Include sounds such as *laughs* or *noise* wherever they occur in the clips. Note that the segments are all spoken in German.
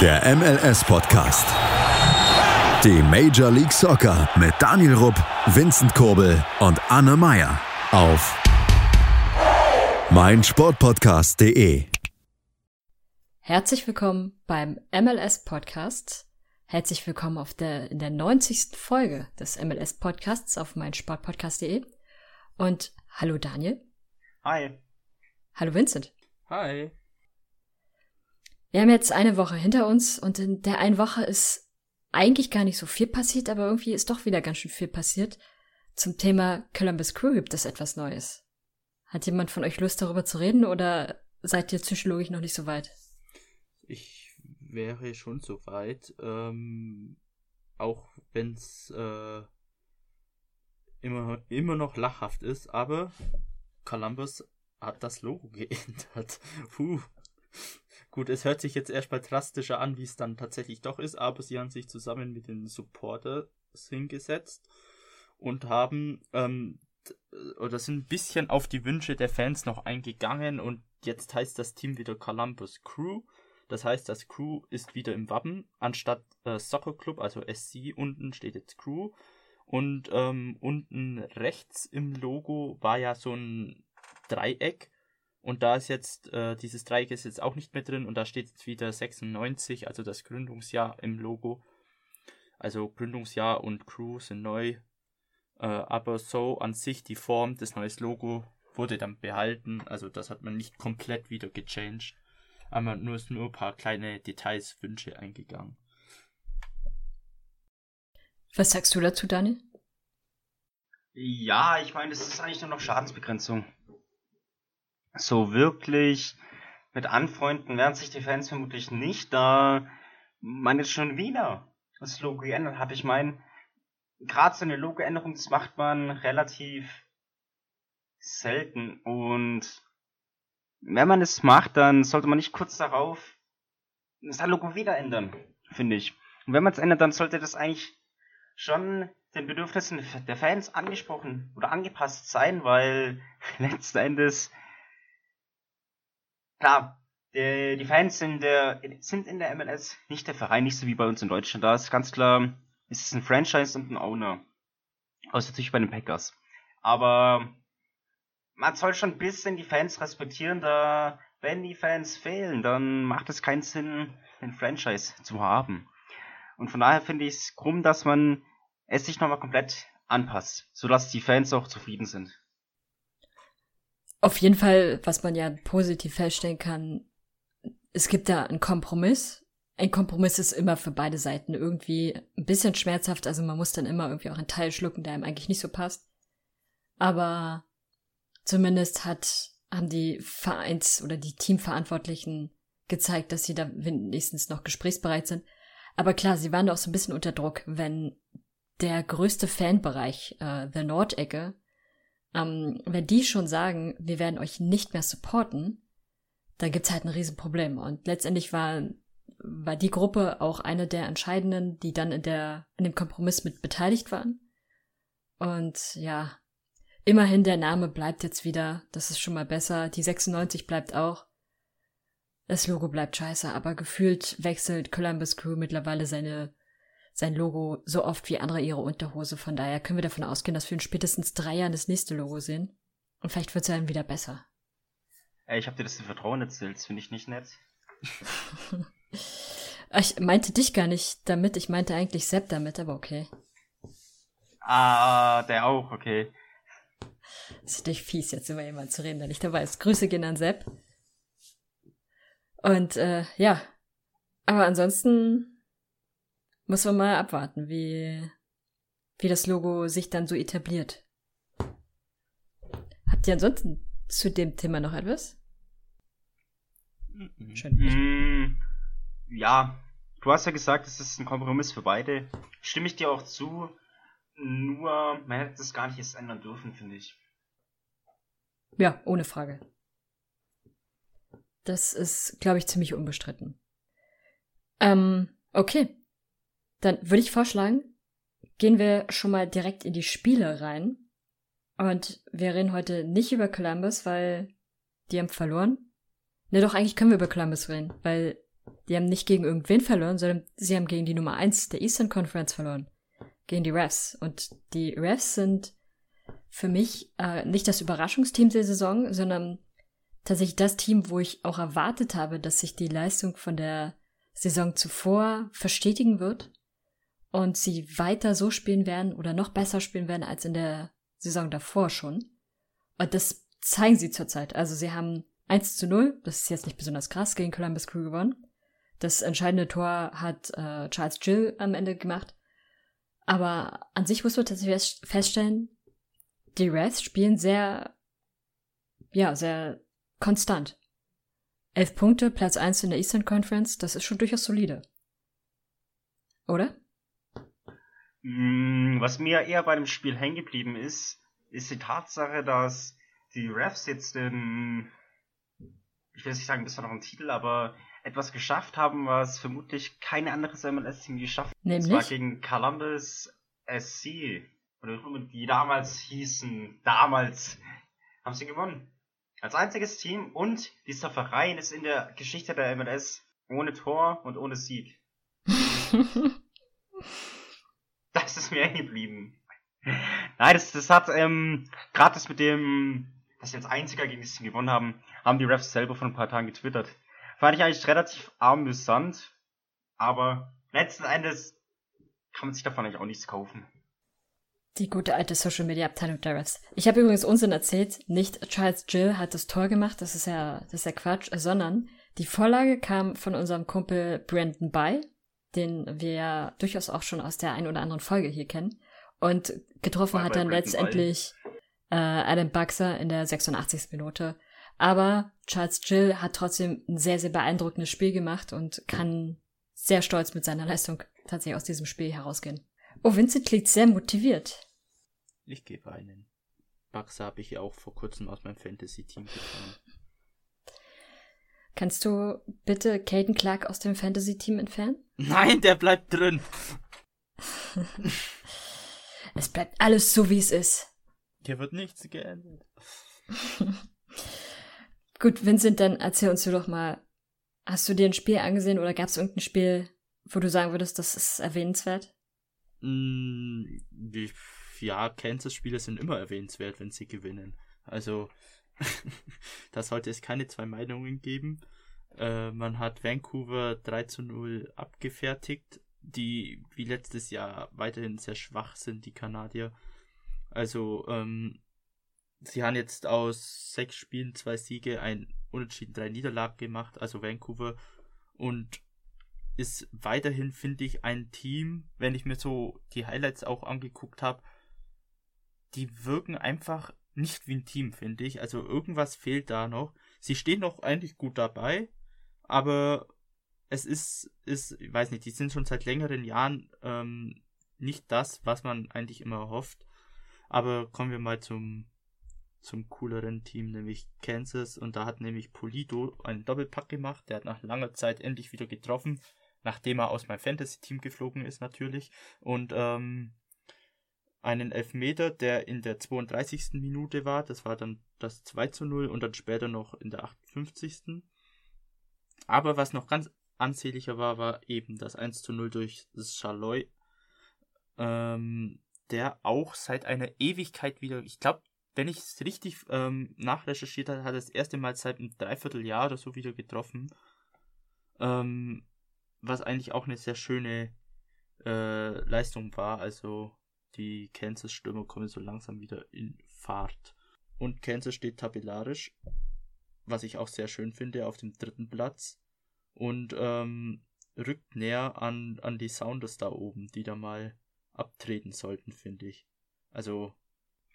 Der MLS-Podcast. Die Major League Soccer mit Daniel Rupp, Vincent Kurbel und Anne Meyer auf meinsportpodcast.de. Herzlich willkommen beim MLS-Podcast. Herzlich willkommen auf der, in der 90. Folge des MLS-Podcasts auf meinsportpodcast.de. Und hallo Daniel. Hi. Hallo Vincent. Hi. Wir haben jetzt eine Woche hinter uns und in der einen Woche ist eigentlich gar nicht so viel passiert, aber irgendwie ist doch wieder ganz schön viel passiert. Zum Thema Columbus Crew gibt es etwas Neues. Hat jemand von euch Lust darüber zu reden oder seid ihr psychologisch noch nicht so weit? Ich wäre schon so weit, ähm, auch wenn es äh, immer, immer noch lachhaft ist, aber Columbus hat das Logo *laughs* geändert. Puh. Gut, es hört sich jetzt erstmal drastischer an, wie es dann tatsächlich doch ist, aber sie haben sich zusammen mit den Supporters hingesetzt und haben ähm, oder sind ein bisschen auf die Wünsche der Fans noch eingegangen und jetzt heißt das Team wieder Columbus Crew. Das heißt, das Crew ist wieder im Wappen, anstatt äh, Soccer Club, also SC, unten steht jetzt Crew. Und ähm, unten rechts im Logo war ja so ein Dreieck und da ist jetzt, äh, dieses Dreieck ist jetzt auch nicht mehr drin und da steht jetzt wieder 96, also das Gründungsjahr im Logo. Also Gründungsjahr und Crew sind neu. Äh, aber so an sich die Form des neuen Logo wurde dann behalten. Also das hat man nicht komplett wieder gechanged. Aber nur ist nur ein paar kleine Details, Wünsche eingegangen. Was sagst du dazu, Daniel? Ja, ich meine, das ist eigentlich nur noch Schadensbegrenzung so wirklich mit anfreunden werden sich die Fans vermutlich nicht, da man jetzt schon wieder das Logo geändert hat. Ich meine, gerade so eine Logoänderung, das macht man relativ selten und wenn man es macht, dann sollte man nicht kurz darauf das Logo wieder ändern, finde ich. Und wenn man es ändert, dann sollte das eigentlich schon den Bedürfnissen der Fans angesprochen oder angepasst sein, weil *laughs* letzten Endes klar, die, die Fans sind, der, sind in der MLS nicht der Verein, nicht so wie bei uns in Deutschland. Da ist ganz klar, es ist ein Franchise und ein Owner. Außer natürlich bei den Packers. Aber man soll schon ein bisschen die Fans respektieren, da wenn die Fans fehlen, dann macht es keinen Sinn, ein Franchise zu haben. Und von daher finde ich es krumm, dass man es sich nochmal komplett anpasst, sodass die Fans auch zufrieden sind. Auf jeden Fall, was man ja positiv feststellen kann, es gibt da einen Kompromiss. Ein Kompromiss ist immer für beide Seiten irgendwie ein bisschen schmerzhaft, also man muss dann immer irgendwie auch einen Teil schlucken, der einem eigentlich nicht so passt. Aber zumindest hat, haben die Vereins- oder die Teamverantwortlichen gezeigt, dass sie da wenigstens noch gesprächsbereit sind. Aber klar, sie waren auch so ein bisschen unter Druck, wenn der größte Fanbereich, äh, der Nordecke, ähm, wenn die schon sagen, wir werden euch nicht mehr supporten, da gibt's halt ein Riesenproblem. Und letztendlich war, war die Gruppe auch eine der entscheidenden, die dann in der, in dem Kompromiss mit beteiligt waren. Und ja, immerhin der Name bleibt jetzt wieder. Das ist schon mal besser. Die 96 bleibt auch. Das Logo bleibt scheiße, aber gefühlt wechselt Columbus Crew mittlerweile seine sein Logo so oft wie andere ihre Unterhose. Von daher können wir davon ausgehen, dass wir in spätestens drei Jahren das nächste Logo sehen. Und vielleicht wird es dann wieder besser. Ey, ich hab dir das im Vertrauen erzählt, das finde ich nicht nett. *laughs* ich meinte dich gar nicht damit, ich meinte eigentlich Sepp damit, aber okay. Ah, der auch, okay. Das ist natürlich fies, jetzt über jemanden zu reden, der nicht dabei ist. Grüße gehen an Sepp. Und äh, ja, aber ansonsten muss man mal abwarten, wie, wie das Logo sich dann so etabliert. Habt ihr ansonsten zu dem Thema noch etwas? Mhm. Schön. Mm, ja, du hast ja gesagt, es ist ein Kompromiss für beide. Stimme ich dir auch zu. Nur, man hätte das gar nicht erst ändern dürfen, finde ich. Ja, ohne Frage. Das ist, glaube ich, ziemlich unbestritten. Ähm, okay. Dann würde ich vorschlagen, gehen wir schon mal direkt in die Spiele rein. Und wir reden heute nicht über Columbus, weil die haben verloren. Ne, doch, eigentlich können wir über Columbus reden, weil Die haben nicht gegen irgendwen verloren, sondern sie haben gegen die Nummer 1 der Eastern Conference verloren. Gegen die Refs. Und die Refs sind für mich äh, nicht das Überraschungsteam der Saison, sondern tatsächlich das Team, wo ich auch erwartet habe, dass sich die Leistung von der Saison zuvor verstetigen wird und sie weiter so spielen werden oder noch besser spielen werden als in der Saison davor schon. Und das zeigen sie zurzeit. Also sie haben 1 zu 0, das ist jetzt nicht besonders krass, gegen Columbus Crew gewonnen. Das entscheidende Tor hat äh, Charles Gill am Ende gemacht. Aber an sich muss man tatsächlich feststellen, die Reds spielen sehr, ja, sehr konstant. Elf Punkte, Platz 1 in der Eastern Conference, das ist schon durchaus solide. Oder? Mm, was mir eher bei dem Spiel hängen geblieben ist, ist die Tatsache, dass die Refs jetzt den, ich will nicht sagen, das war noch ein Titel, aber etwas geschafft haben, was vermutlich keine anderes MLS-Team geschafft hat. Nämlich? Und zwar gegen Columbus SC. Oder die damals hießen, damals haben sie gewonnen. Als einziges Team und dieser Verein ist in der Geschichte der MLS ohne Tor und ohne Sieg. *laughs* ist mir hängen geblieben. Nein, das, das hat, ähm, gerade das mit dem, dass sie als einziger gegen das Team gewonnen haben, haben die Refs selber vor ein paar Tagen getwittert. Fand ich eigentlich relativ amüsant, aber letzten Endes kann man sich davon eigentlich auch nichts kaufen. Die gute alte Social Media Abteilung der Refs. Ich habe übrigens Unsinn erzählt. Nicht Charles Jill hat das Tor gemacht, das ist ja, das ist ja Quatsch, sondern die Vorlage kam von unserem Kumpel Brandon By, den wir ja durchaus auch schon aus der ein oder anderen Folge hier kennen. Und getroffen hat dann letztendlich äh, Adam Buxer in der 86. Minute. Aber Charles Jill hat trotzdem ein sehr, sehr beeindruckendes Spiel gemacht und kann sehr stolz mit seiner Leistung tatsächlich aus diesem Spiel herausgehen. Oh, Vincent klingt sehr motiviert. Ich gebe einen. Buxer habe ich ja auch vor kurzem aus meinem Fantasy-Team gefahren. Kannst du bitte Caden Clark aus dem Fantasy-Team entfernen? Nein, der bleibt drin. *laughs* es bleibt alles so, wie es ist. Hier wird nichts geändert. *laughs* Gut, Vincent, dann erzähl uns doch mal, hast du dir ein Spiel angesehen oder gab es irgendein Spiel, wo du sagen würdest, das ist erwähnenswert? Mm, ja, Kansas-Spiele sind immer erwähnenswert, wenn sie gewinnen. Also, *laughs* da sollte es keine zwei Meinungen geben. Äh, man hat Vancouver 3 zu 0 abgefertigt, die wie letztes Jahr weiterhin sehr schwach sind, die Kanadier. Also, ähm, sie haben jetzt aus sechs Spielen zwei Siege, ein Unentschieden, drei Niederlagen gemacht, also Vancouver. Und ist weiterhin, finde ich, ein Team, wenn ich mir so die Highlights auch angeguckt habe, die wirken einfach nicht wie ein Team, finde ich. Also irgendwas fehlt da noch. Sie stehen noch eigentlich gut dabei, aber es ist, ist, ich weiß nicht, die sind schon seit längeren Jahren ähm, nicht das, was man eigentlich immer hofft. Aber kommen wir mal zum, zum cooleren Team, nämlich Kansas. Und da hat nämlich Polido einen Doppelpack gemacht. Der hat nach langer Zeit endlich wieder getroffen, nachdem er aus meinem Fantasy-Team geflogen ist natürlich. Und ähm, einen Elfmeter, der in der 32. Minute war. Das war dann das 2 zu 0 und dann später noch in der 58. Aber was noch ganz ansehnlicher war, war eben das 1 zu 0 durch Chaloy, ähm, der auch seit einer Ewigkeit wieder, ich glaube, wenn ich es richtig ähm, nachrecherchiert habe, hat er das erste Mal seit einem Dreivierteljahr oder so wieder getroffen. Ähm, was eigentlich auch eine sehr schöne äh, Leistung war. Also die Kansas-Stürmer kommen so langsam wieder in Fahrt. Und Kansas steht tabellarisch, was ich auch sehr schön finde, auf dem dritten Platz. Und ähm, rückt näher an, an die Sounders da oben, die da mal abtreten sollten, finde ich. Also,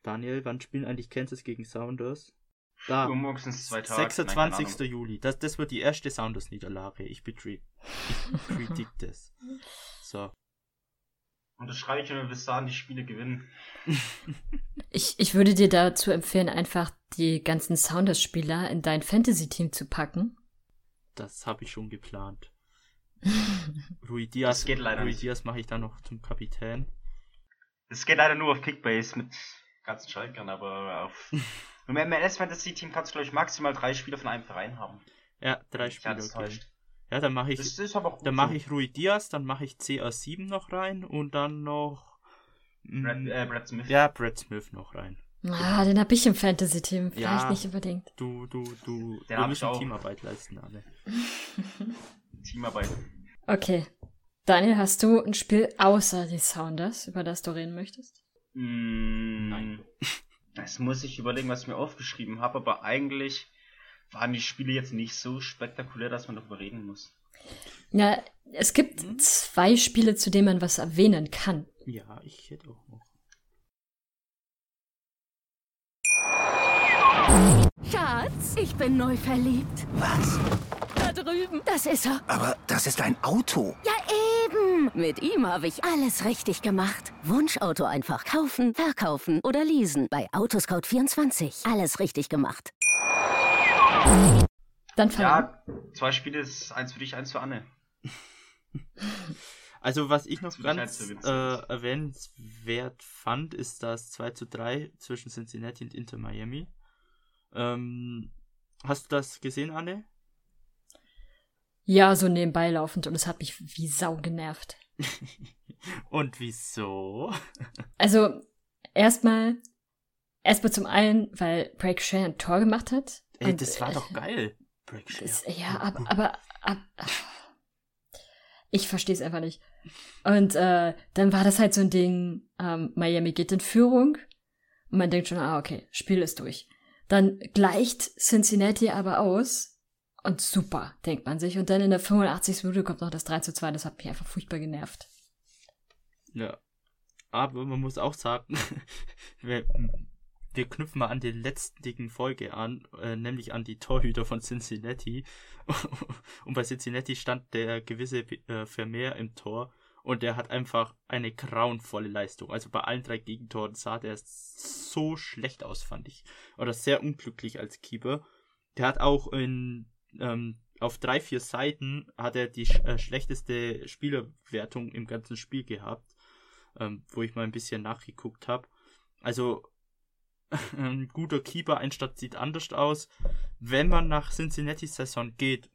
Daniel, wann spielen eigentlich Kansas gegen Sounders? Da. Morgens zwei Tage. 26. Nein, Juli. Das, das wird die erste Sounders-Niederlage. Ich, ich *laughs* predict das. So. Und das schreibe ich, wenn wir bis dahin die Spiele gewinnen. *laughs* ich, ich würde dir dazu empfehlen, einfach die ganzen Sounders-Spieler in dein Fantasy-Team zu packen. Das habe ich schon geplant. *laughs* Rui Diaz, das geht leider Rui Diaz mache ich dann noch zum Kapitän. Das geht leider nur auf Kickbase mit ganzen Schalkern, aber auf *laughs* im MLS Fantasy Team kannst du glaube ich maximal drei Spieler von einem Verein haben. Ja, drei Spieler. Okay. Ja, dann mache ich, dann mache ich Rui Diaz, dann mache ich CR7 noch rein und dann noch. Brad, mm, äh, Brad Smith. ja, Brad Smith noch rein. Ah, den hab ich im Fantasy-Team. Vielleicht Ja. nicht unbedingt. Du, du, du, Den wir hab ich müssen auch. Teamarbeit leisten, alle. *laughs* Teamarbeit. Okay. Daniel, hast du ein Spiel außer die Sounders, über das du reden möchtest? Mm, Nein. *laughs* Das muss ich überlegen, was ich mir aufgeschrieben habe, aber eigentlich waren die Spiele jetzt nicht so spektakulär, dass man darüber reden muss. Ja, es gibt Hm? zwei Spiele, zu denen man was erwähnen kann. Ja, ich hätte auch noch. Schatz, ich bin neu verliebt. Was? Da drüben. Das ist er. Aber das ist ein Auto. Ja, eben. Mit ihm habe ich alles richtig gemacht. Wunschauto einfach kaufen, verkaufen oder leasen. Bei Autoscout24. Alles richtig gemacht. Dann fang an. Ja, zwei Spiele ist eins für dich, eins für Anne. *laughs* Also, was ich noch ganz äh, erwähnenswert fand, ist das 2 zu 3 zwischen Cincinnati und Inter Miami. Ähm, hast du das gesehen, Anne? Ja, so nebenbei laufend und es hat mich wie Sau genervt. *laughs* Und wieso? *laughs* Also, erstmal, erstmal zum einen, weil Break Share ein Tor gemacht hat. Ey, Und, das war äh, doch geil. Das, ja, aber, aber, ab, ich verstehe es einfach nicht. Und äh, dann war das halt so ein Ding, ähm, Miami geht in Führung und man denkt schon, ah, okay, Spiel ist durch. Dann gleicht Cincinnati aber aus und super, denkt man sich. Und dann in der 85. Minute kommt noch das 3 zu 2, das hat mich einfach furchtbar genervt. Ja. Aber man muss auch sagen, *laughs* wir, knüpfen mal an die letztigen Folge an, äh, nämlich an die Torhüter von Cincinnati. *laughs* und bei Cincinnati stand der gewisse äh, Vermeer im Tor und der hat einfach eine grauenvolle Leistung. Also bei allen drei Gegentoren sah der so schlecht aus, fand ich. Oder sehr unglücklich als Keeper. Der hat auch in ähm, auf drei, vier Seiten hat er die sch äh, schlechteste Spielerwertung im ganzen Spiel gehabt, ähm, wo ich mal ein bisschen nachgeguckt habe. Also *laughs* ein guter Keeper-Einstand sieht anders aus. Wenn man nach Cincinnati Saison geht,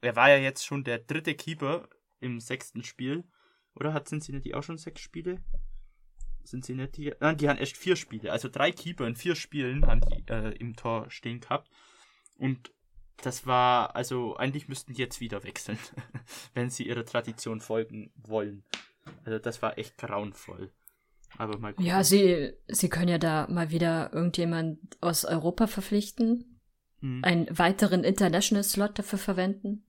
er war ja jetzt schon der dritte Keeper im sechsten Spiel. Oder hat Cincinnati auch schon sechs Spiele? Cincinnati, nein, die haben erst vier Spiele. Also drei Keeper in vier Spielen haben die äh, im Tor stehen gehabt. Und das war, also eigentlich müssten die jetzt wieder wechseln, *laughs* wenn sie ihrer Tradition folgen wollen. Also das war echt grauenvoll. Aber mal gucken. Ja, sie, sie können ja da mal wieder irgendjemand aus Europa verpflichten, Hm. einen weiteren International Slot dafür verwenden.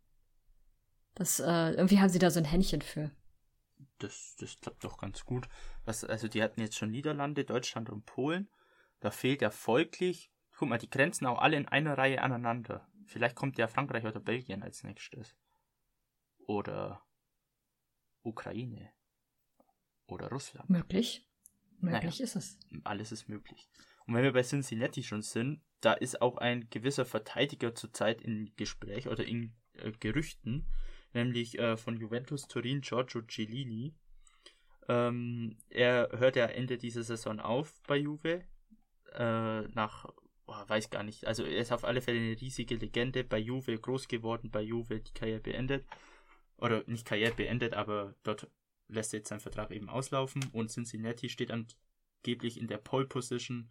Das, äh, irgendwie haben sie da so ein Händchen für. das, das klappt doch ganz gut. Was, also die hatten jetzt schon Niederlande, Deutschland und Polen. Da fehlt ja folglich, guck mal, die grenzen auch alle in einer Reihe aneinander. Vielleicht kommt ja Frankreich oder Belgien als nächstes. Oder Ukraine. Oder Russland. Möglich. Möglich Naja. ist es. Alles ist möglich. Und wenn wir bei Cincinnati schon sind, da ist auch ein gewisser Verteidiger zurzeit in Gespräch oder in äh, Gerüchten, nämlich äh, von Juventus Turin, Giorgio Cellini. Ähm, er hört ja Ende dieser Saison auf bei Juve. Äh, nach, boah, weiß gar nicht, also er ist auf alle Fälle eine riesige Legende bei Juve, groß geworden, bei Juve die Karriere beendet. Oder nicht Karriere beendet, aber dort lässt jetzt seinen Vertrag eben auslaufen und Cincinnati steht angeblich in der Pole Position,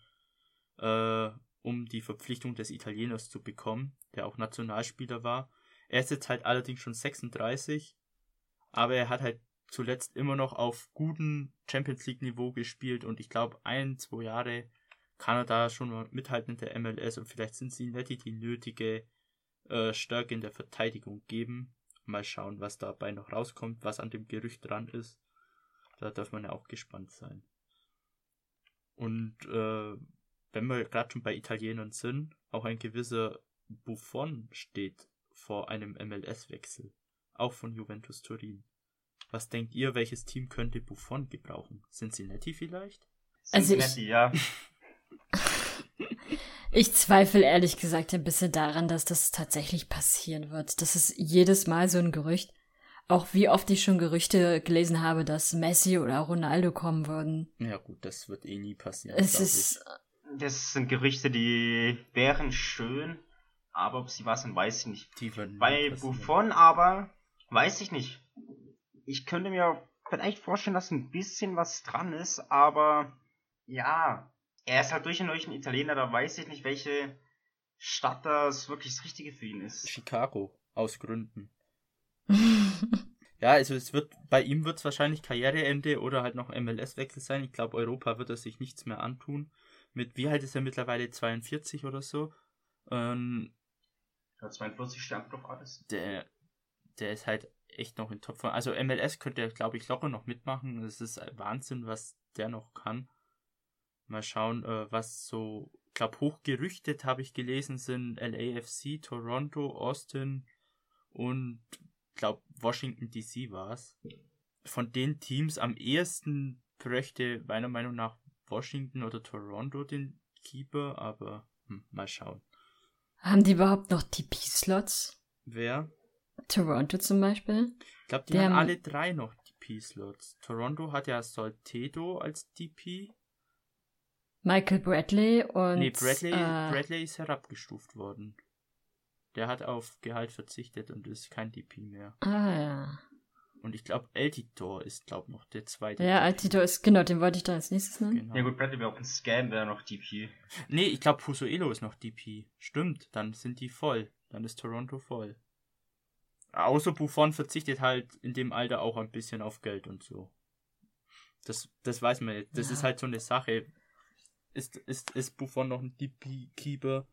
äh, um die Verpflichtung des Italieners zu bekommen, der auch Nationalspieler war. Er ist jetzt halt allerdings schon 36, aber er hat halt zuletzt immer noch auf gutem Champions League Niveau gespielt und ich glaube ein, zwei Jahre kann er da schon mal mithalten in der MLS und vielleicht Cincinnati die nötige äh, Stärke in der Verteidigung geben. Mal schauen, was dabei noch rauskommt, was an dem Gerücht dran ist. Da darf man ja auch gespannt sein. Und äh, wenn wir gerade schon bei Italienern sind, auch ein gewisser Buffon steht vor einem MLS-Wechsel. Auch von Juventus Turin. Was denkt ihr, welches Team könnte Buffon gebrauchen? Cincinnati vielleicht? Also ich- Cincinnati, ja. Ich zweifle ehrlich gesagt ein bisschen daran, dass das tatsächlich passieren wird. Das ist jedes Mal so ein Gerücht. Auch wie oft ich schon Gerüchte gelesen habe, dass Messi oder Ronaldo kommen würden. Ja gut, das wird eh nie passieren. Es ist, Das sind Gerüchte, die wären schön, Aber ob sie was sind, weiß ich nicht. Die Bei passieren. Buffon aber weiß ich nicht. Ich könnte mir vielleicht vorstellen, dass ein bisschen was dran ist, aber ja, er ist halt durch und durch ein Italiener, da weiß ich nicht, welche Stadt das wirklich das Richtige für ihn ist. Chicago, aus Gründen. *laughs* Ja, also es wird, bei ihm wird es wahrscheinlich Karriereende oder halt noch MLS-Wechsel sein. Ich glaube, Europa wird er sich nichts mehr antun. Mit, wie alt ist er mittlerweile? 42 oder so? Ähm, Ja, 42 sterbt doch alles. der, der ist halt echt noch in Topform. Also MLS könnte er, glaube ich, locker noch mitmachen. Es ist Wahnsinn, was der noch kann. Mal schauen, äh, was so, ich glaube, hochgerüchtet habe ich gelesen, sind LAFC, Toronto, Austin und glaube Washington DC war es. Von den Teams am ehesten bräuchte meiner Meinung nach Washington oder Toronto den Keeper, aber hm, mal schauen. Haben die überhaupt noch TP-Slots? Wer? Toronto zum Beispiel? Ich glaube, die Die haben haben- alle drei noch DP-Slots. Toronto hat ja Soltedo als DP. Michael Bradley und. nee, Bradley, äh, Bradley ist herabgestuft worden. Der hat auf Gehalt verzichtet und ist kein DP mehr. Ah, ja. Und ich glaube, Eltitor ist, glaube noch der zweite. Ja, DP. Altito ist, genau, den wollte ich dann als nächstes nennen. Genau. Ja gut, Bradley wäre auch ein Scam, wäre noch DP. Nee, ich glaube, Pusuelo ist noch DP. Stimmt, dann sind die voll. Dann ist Toronto voll. Außer Buffon verzichtet halt in dem Alter auch ein bisschen auf Geld und so. Das, das weiß man nicht. Das Ja. ist halt so eine Sache. Ist, ist, ist Buffon noch ein DP-Keeper?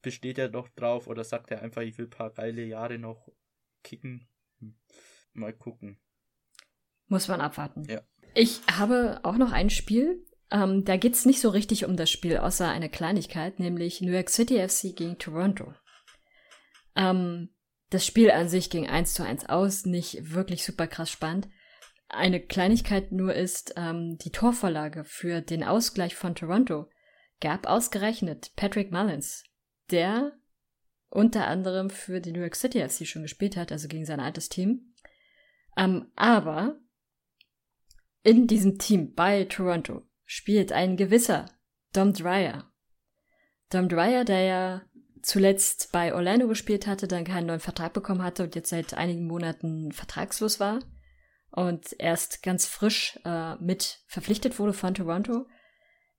Besteht er noch drauf oder sagt er einfach, ich will ein paar geile Jahre noch kicken? Hm. Mal gucken. Muss man abwarten. Ja. Ich habe auch noch ein Spiel. Ähm, da geht's nicht so richtig um das Spiel, außer eine Kleinigkeit, nämlich New York City FC gegen Toronto. Ähm, das Spiel an sich ging 1 zu 1 aus, nicht wirklich super krass spannend. Eine Kleinigkeit nur ist, ähm, die Torvorlage für den Ausgleich von Toronto gab ausgerechnet Patrick Mullins, der unter anderem für die New York City FC schon gespielt hat, also gegen sein altes Team. Ähm, aber in diesem Team bei Toronto spielt ein gewisser Dom Dreyer. Dom Dreyer, der ja zuletzt bei Orlando gespielt hatte, dann keinen neuen Vertrag bekommen hatte und jetzt seit einigen Monaten vertragslos war und erst ganz frisch äh, mit verpflichtet wurde von Toronto,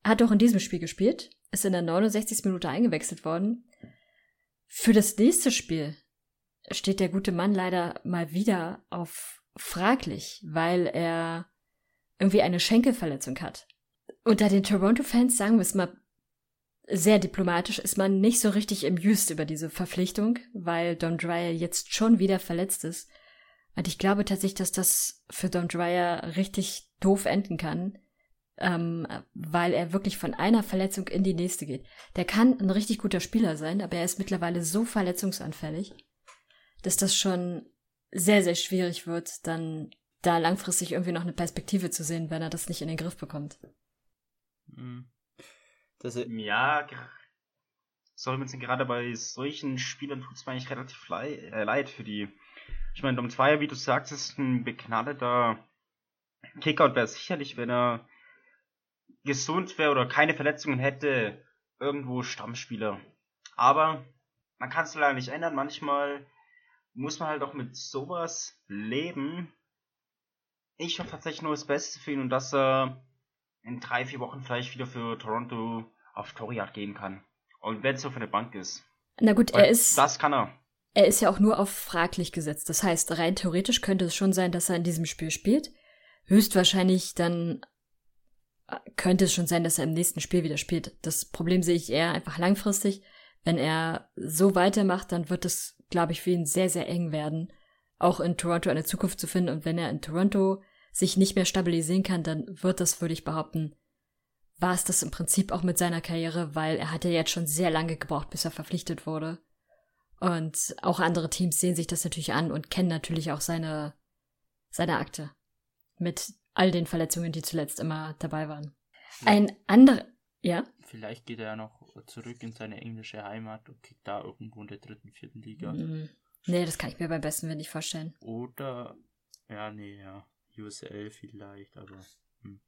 hat auch in diesem Spiel gespielt, ist in der 69. Minute eingewechselt worden. Für das nächste Spiel steht der gute Mann leider mal wieder auf fraglich, weil er irgendwie eine Schenkelverletzung hat. Unter den Toronto-Fans, sagen wir es mal sehr diplomatisch, ist man nicht so richtig amused über diese Verpflichtung, weil Don Dreyer jetzt schon wieder verletzt ist. Und ich glaube tatsächlich, dass das für Don Dreyer richtig doof enden kann, ähm, weil er wirklich von einer Verletzung in die nächste geht. Der kann ein richtig guter Spieler sein, aber er ist mittlerweile so verletzungsanfällig, dass das schon sehr, sehr schwierig wird, dann da langfristig irgendwie noch eine Perspektive zu sehen, wenn er das nicht in den Griff bekommt. Hm. Das, äh, Ja, ger- sorry, gerade bei solchen Spielern tut es mir eigentlich relativ äh, leid für die. Ich meine, Dom Zweier, wie du sagst, ist ein begnadeter Kicker und wäre sicherlich, wenn er gesund wäre oder keine Verletzungen hätte, irgendwo Stammspieler. Aber man kann es leider nicht ändern. Manchmal muss man halt auch mit sowas leben. Ich hoffe tatsächlich nur das Beste für ihn und dass er in drei, vier Wochen vielleicht wieder für Toronto auf Torjagd gehen kann. Und wenn es so für eine Bank ist. Na gut, Weil er ist, Das kann er. Er ist ja auch nur auf fraglich gesetzt. Das heißt, rein theoretisch könnte es schon sein, dass er in diesem Spiel spielt. Höchstwahrscheinlich dann äh, könnte es schon sein, dass er im nächsten Spiel wieder spielt. Das Problem sehe ich eher einfach langfristig. Wenn er so weitermacht, dann wird es, glaube ich, für ihn sehr, sehr eng werden, auch in Toronto eine Zukunft zu finden. Und wenn er in Toronto sich nicht mehr stabilisieren kann, dann wird das, würde ich behaupten, war es das im Prinzip auch mit seiner Karriere, weil er hat ja jetzt schon sehr lange gebraucht, bis er verpflichtet wurde. Und auch andere Teams sehen sich das natürlich an und kennen natürlich auch seine, seine Akte. Mit all den Verletzungen, die zuletzt immer dabei waren. Ein anderer, ja? vielleicht geht er ja noch zurück in seine englische Heimat und kickt da irgendwo in der dritten, vierten Liga. Mm, Nee, das kann ich mir beim besten Willen nicht vorstellen. Oder, ja, nee, ja, USL vielleicht, aber hm.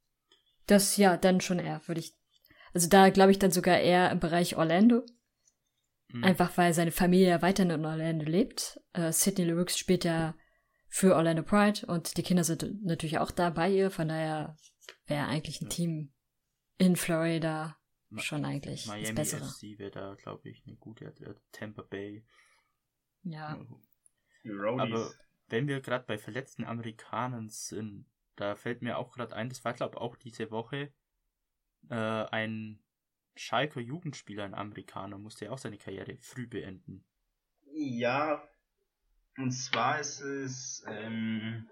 Das, ja, dann schon eher, würde ich. Also da glaube ich dann sogar eher im Bereich Orlando. Mhm. Einfach weil seine Familie ja weiterhin in Orlando lebt. Äh, Sidney Lewis spielt ja für Orlando Pride und die Kinder sind natürlich auch da bei ihr. Von daher wäre eigentlich ein Team in Florida schon eigentlich Miami das Bessere. FC wäre da, glaube ich, eine gute Adresse. Tampa Bay. Ja. Aber wenn wir gerade bei verletzten Amerikanern sind, da fällt mir auch gerade ein, das war glaube ich auch diese Woche äh, ein Schalker Jugendspieler, ein Amerikaner, musste ja auch seine Karriere früh beenden. Ja, und zwar ist es ähm,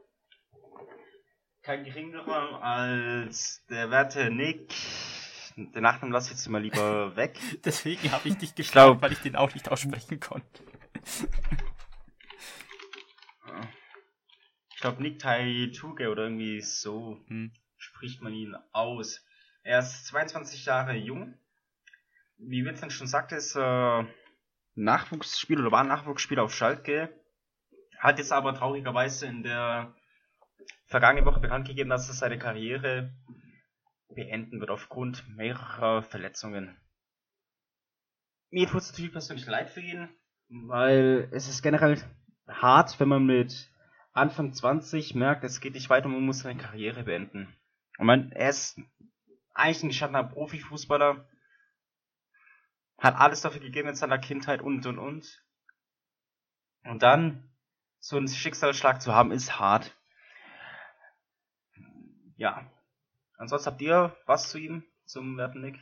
kein geringerer als der werte Nick. Den Nachnamen lasse ich jetzt mal lieber *laughs* weg. Deswegen habe ich dich gefragt, weil ich den auch nicht aussprechen konnte. ich glaube Nick Tai Tuge oder irgendwie so hm. spricht man ihn aus. Er ist 22 Jahre jung. Wie Vincent schon sagte, ist äh, Nachwuchsspieler oder war Nachwuchsspieler auf Schalke. Hat jetzt aber traurigerweise in der vergangenen Woche bekannt gegeben, dass er seine Karriere beenden wird aufgrund mehrerer Verletzungen. Mir tut es natürlich persönlich leid für ihn, weil es ist generell hart, wenn man mit Anfang 20 merkt, es geht nicht weiter und man muss seine Karriere beenden. Und man, er ist eigentlich ein gestandener Profifußballer, hat alles dafür gegeben in seiner Kindheit und und und. Und dann so einen Schicksalsschlag zu haben, ist hart. Ja. Ansonsten habt ihr was zu ihm, zum werten Nick?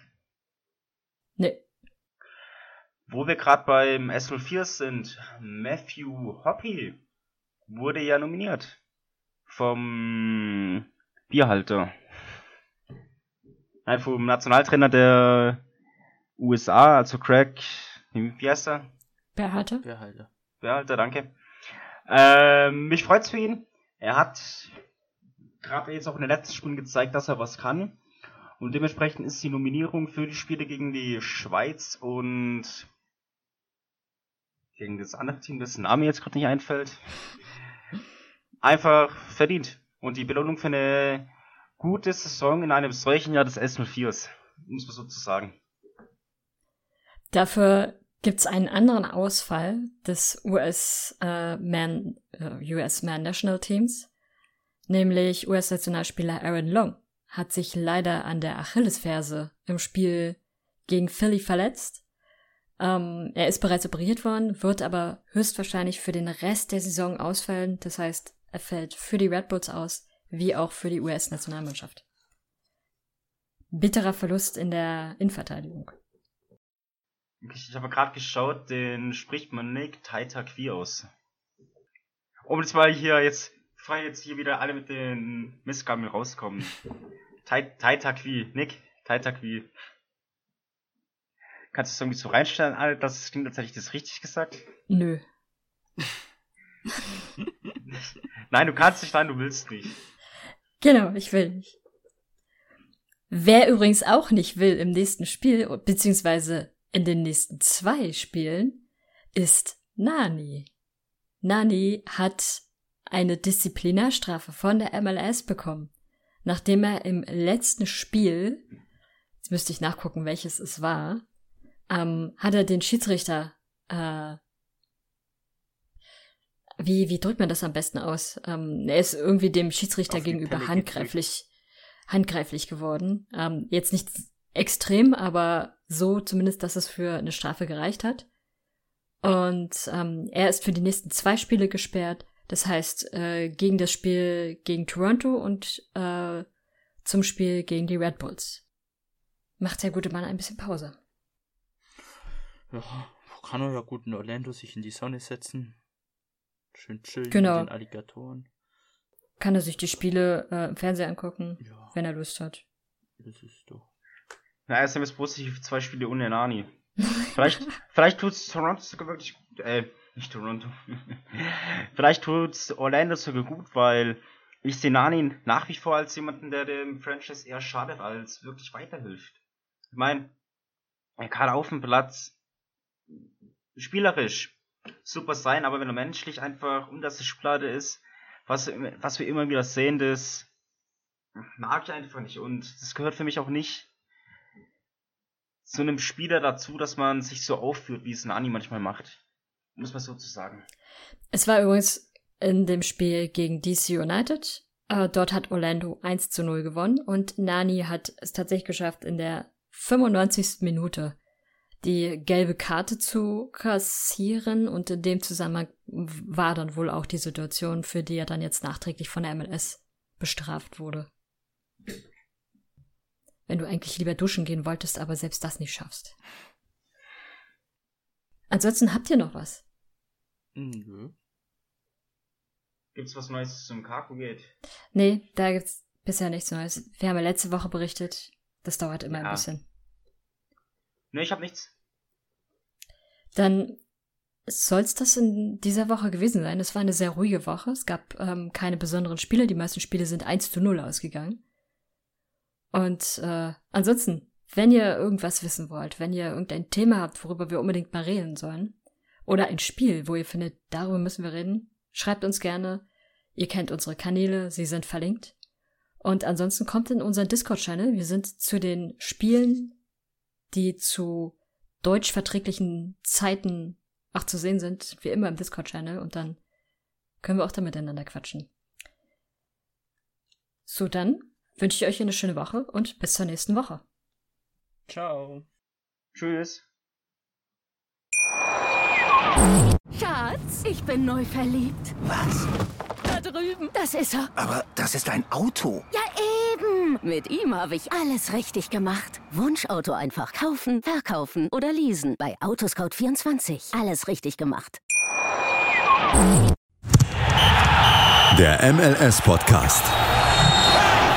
Nee. Wo wir gerade beim S04 sind, Matthew Hoppy wurde ja nominiert vom Bierhalter. Nein, vom Nationaltrainer der USA, also Craig, wie heißt er? Berhalter. Berhalter. Berhalter, danke. Ähm, mich freut's für ihn. Er hat gerade jetzt auch in den letzten Spielen gezeigt, dass er was kann. Und dementsprechend ist die Nominierung für die Spiele gegen die Schweiz und gegen das andere Team, dessen Name jetzt gerade nicht einfällt, einfach verdient. Und die Belohnung für eine gute Saison in einem solchen Jahr des S04s, muss man sozusagen. Dafür gibt's einen anderen Ausfall des US äh, Man äh, US Man National Teams, nämlich US-Nationalspieler Aaron Long hat sich leider an der Achillesferse im Spiel gegen Philly verletzt. Ähm, er ist bereits operiert worden, wird aber höchstwahrscheinlich für den Rest der Saison ausfallen. Das heißt, er fällt für die Red Bulls aus, wie auch für die US-Nationalmannschaft. Bitterer Verlust in der Innenverteidigung. Ich habe gerade geschaut, den spricht man Nick Taita aus. Um jetzt mal hier jetzt, bevor jetzt hier wieder alle mit den Missgaben rauskommen. *laughs* Taita Qui, Nick, Taita Qui. Kannst du es irgendwie so reinstellen, dass es klingt, als hätte ich das richtig gesagt? Nö. *laughs* nein, du kannst nicht, nein, du willst nicht. Genau, ich will nicht. Wer übrigens auch nicht will im nächsten Spiel, beziehungsweise in den nächsten zwei Spielen ist Nani. Nani hat eine Disziplinarstrafe von der MLS bekommen, nachdem er im letzten Spiel, jetzt müsste ich nachgucken, welches es war, ähm, hat er den Schiedsrichter, äh, wie, wie drückt man das am besten aus? Ähm, er ist irgendwie dem Schiedsrichter gegenüber handgreiflich, handgreiflich geworden. Ähm, jetzt nicht extrem, aber so zumindest, dass es für eine Strafe gereicht hat. Und ähm, er ist für die nächsten zwei Spiele gesperrt. Das heißt, äh, gegen das Spiel gegen Toronto und äh, zum Spiel gegen die Red Bulls. Macht der gute Mann ein bisschen Pause. Ja, kann er ja gut in Orlando sich in die Sonne setzen. Schön chillen genau. mit den Alligatoren. Kann er sich die Spiele äh, im Fernsehen angucken, ja. wenn er Lust hat. Das ist doch na, SMS positiv, zwei Spiele ohne Nani. *laughs* vielleicht, vielleicht tut's Toronto sogar wirklich, äh, nicht Toronto. *laughs* vielleicht tut's Orlando sogar gut, weil ich sehe Nani nach wie vor als jemanden, der dem Franchise eher schadet, als wirklich weiterhilft. Ich meine, er kann auf dem Platz spielerisch super sein, aber wenn er menschlich einfach unterste Schublade ist, was, was wir immer wieder sehen, das mag ich einfach nicht und das gehört für mich auch nicht zu einem Spieler dazu, dass man sich so aufführt, wie es Nani manchmal macht. Muss man so zu sagen. Es war übrigens in dem Spiel gegen DC United. Äh, dort hat Orlando 1 zu 0 gewonnen und Nani hat es tatsächlich geschafft, in der 95. Minute die gelbe Karte zu kassieren und in dem Zusammenhang war dann wohl auch die Situation, für die er dann jetzt nachträglich von der MLS bestraft wurde. Wenn du eigentlich lieber duschen gehen wolltest, aber selbst das nicht schaffst. Ansonsten habt ihr noch was? Nö. Gibt's was Neues zum Kaku geht? Nee, da gibt's bisher nichts Neues. Wir haben ja letzte Woche berichtet. Das dauert immer Ja. ein bisschen. Ne, ich hab nichts. Dann soll's das in dieser Woche gewesen sein. Es war eine sehr ruhige Woche. Es gab ähm, keine besonderen Spiele. Die meisten Spiele sind 1 zu 0 ausgegangen. Und äh, ansonsten, wenn ihr irgendwas wissen wollt, wenn ihr irgendein Thema habt, worüber wir unbedingt mal reden sollen, oder ein Spiel, wo ihr findet, darüber müssen wir reden, schreibt uns gerne. Ihr kennt unsere Kanäle, sie sind verlinkt. Und ansonsten kommt in unseren Discord-Channel. Wir sind zu den Spielen, die zu deutsch verträglichen Zeiten auch zu sehen sind, wie immer im Discord-Channel und dann können wir auch da miteinander quatschen. So, dann wünsche ich euch eine schöne Woche und bis zur nächsten Woche. Ciao. Tschüss. Schatz, ich bin neu verliebt. Was? Da drüben. Das ist er. Aber das ist ein Auto. Ja, eben. Mit ihm habe ich alles richtig gemacht. Wunschauto einfach kaufen, verkaufen oder leasen. Bei Autoscout24. Alles richtig gemacht. Der MLS-Podcast.